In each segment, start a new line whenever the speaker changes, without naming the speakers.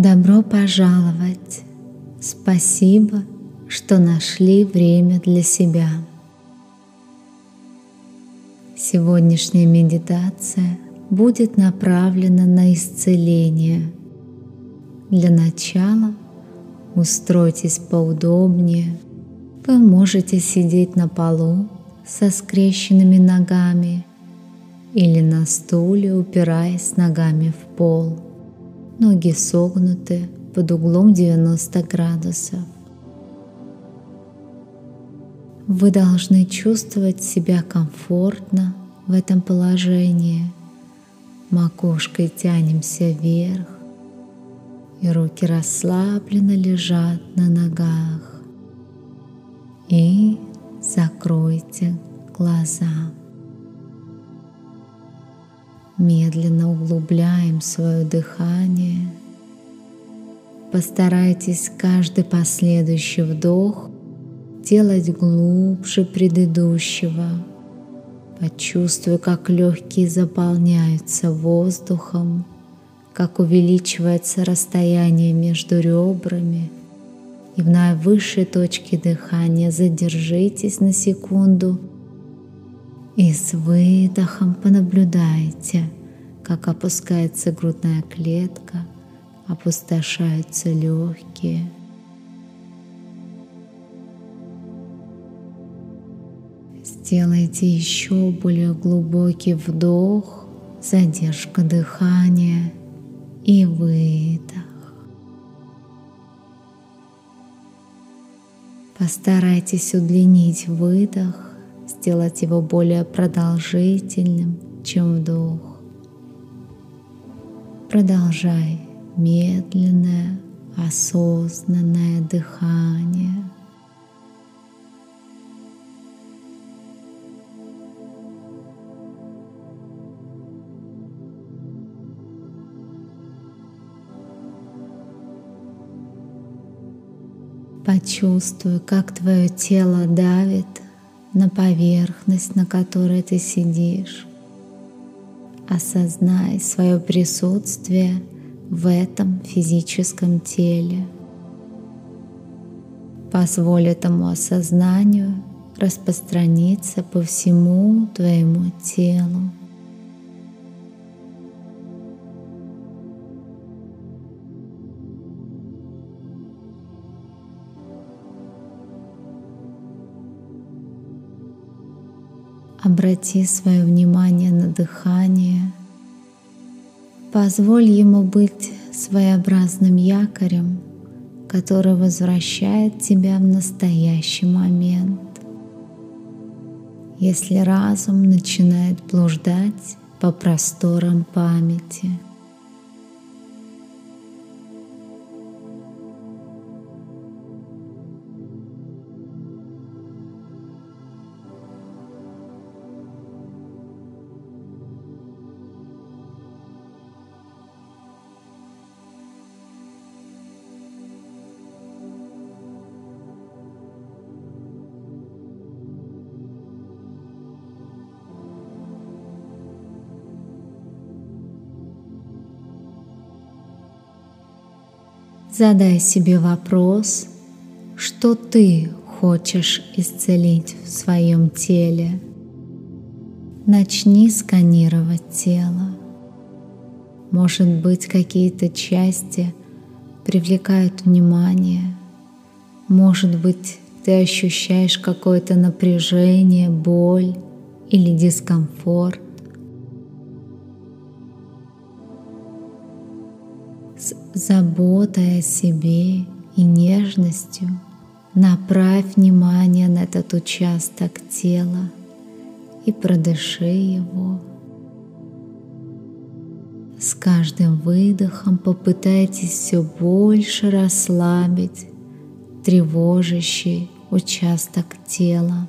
Добро пожаловать! Спасибо, что нашли время для себя. Сегодняшняя медитация будет направлена на исцеление. Для начала устройтесь поудобнее. Вы можете сидеть на полу со скрещенными ногами или на стуле, упираясь ногами в пол. Ноги согнуты под углом 90 градусов. Вы должны чувствовать себя комфортно в этом положении. Макушкой тянемся вверх, и руки расслабленно лежат на ногах. И закройте глаза. Медленно углубляем свое дыхание. Постарайтесь каждый последующий вдох делать глубже предыдущего. Почувствуй, как легкие заполняются воздухом, как увеличивается расстояние между ребрами. И в наивысшей точке дыхания задержитесь на секунду – и с выдохом понаблюдайте, как опускается грудная клетка, опустошаются легкие. Сделайте еще более глубокий вдох, задержка дыхания и выдох. Постарайтесь удлинить выдох сделать его более продолжительным, чем вдох. Продолжай медленное, осознанное дыхание. Почувствуй, как твое тело давит на поверхность, на которой ты сидишь. Осознай свое присутствие в этом физическом теле. Позволь этому осознанию распространиться по всему твоему телу. Обрати свое внимание на дыхание. Позволь ему быть своеобразным якорем, который возвращает тебя в настоящий момент. Если разум начинает блуждать по просторам памяти – Задай себе вопрос, что ты хочешь исцелить в своем теле. Начни сканировать тело. Может быть, какие-то части привлекают внимание. Может быть, ты ощущаешь какое-то напряжение, боль или дискомфорт. Заботой о себе и нежностью направь внимание на этот участок тела и продыши его. С каждым выдохом попытайтесь все больше расслабить тревожащий участок тела.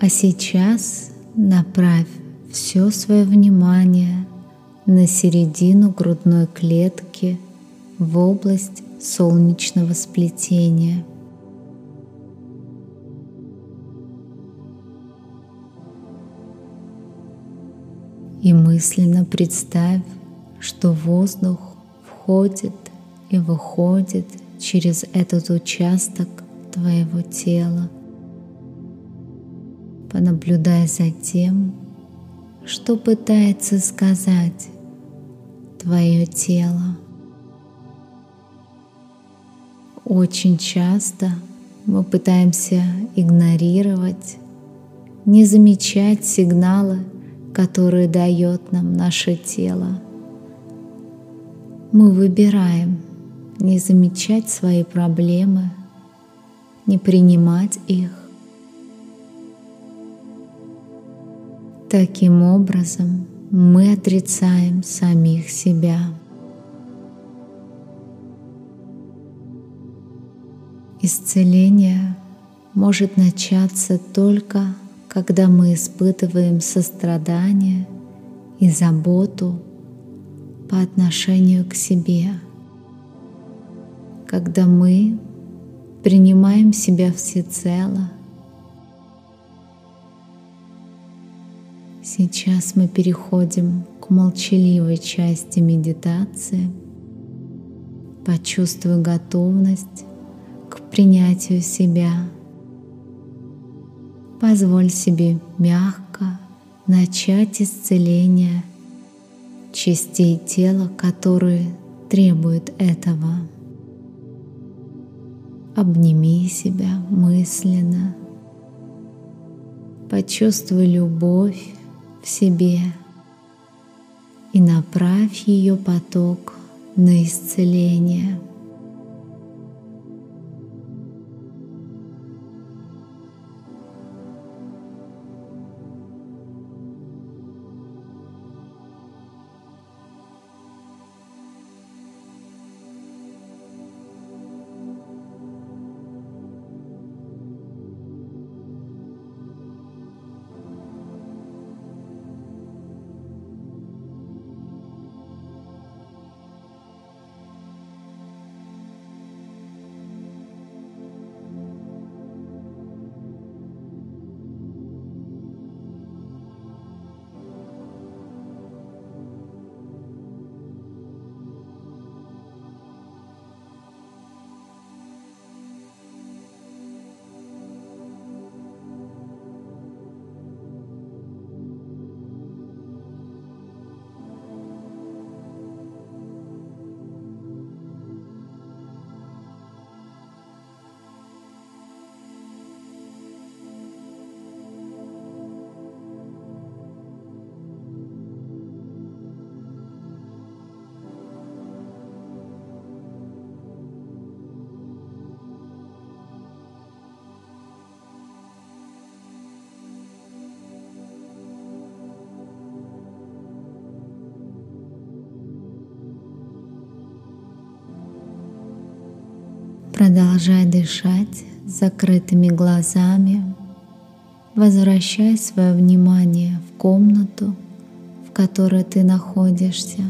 А сейчас направь все свое внимание на середину грудной клетки в область солнечного сплетения. И мысленно представь, что воздух входит и выходит через этот участок твоего тела. Понаблюдай за тем, что пытается сказать твое тело. Очень часто мы пытаемся игнорировать, не замечать сигналы, которые дает нам наше тело. Мы выбираем не замечать свои проблемы, не принимать их. Таким образом, мы отрицаем самих себя. Исцеление может начаться только когда мы испытываем сострадание и заботу по отношению к себе, когда мы принимаем себя всецело. Сейчас мы переходим к молчаливой части медитации. Почувствуй готовность к принятию себя. Позволь себе мягко начать исцеление частей тела, которые требуют этого. Обними себя мысленно. Почувствуй любовь в себе и направь ее поток на исцеление. Продолжай дышать с закрытыми глазами. Возвращай свое внимание в комнату, в которой ты находишься.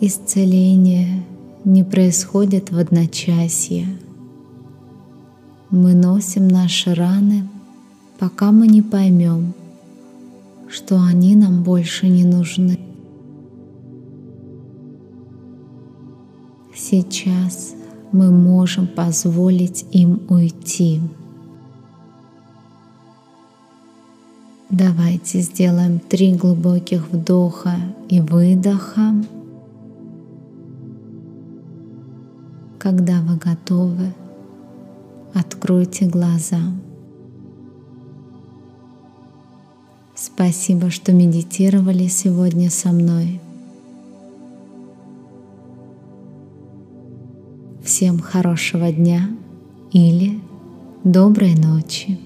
Исцеление не происходит в одночасье. Мы носим наши раны, пока мы не поймем, что они нам больше не нужны. Сейчас мы можем позволить им уйти. Давайте сделаем три глубоких вдоха и выдоха. Когда вы готовы, откройте глаза. Спасибо, что медитировали сегодня со мной. Всем хорошего дня или доброй ночи.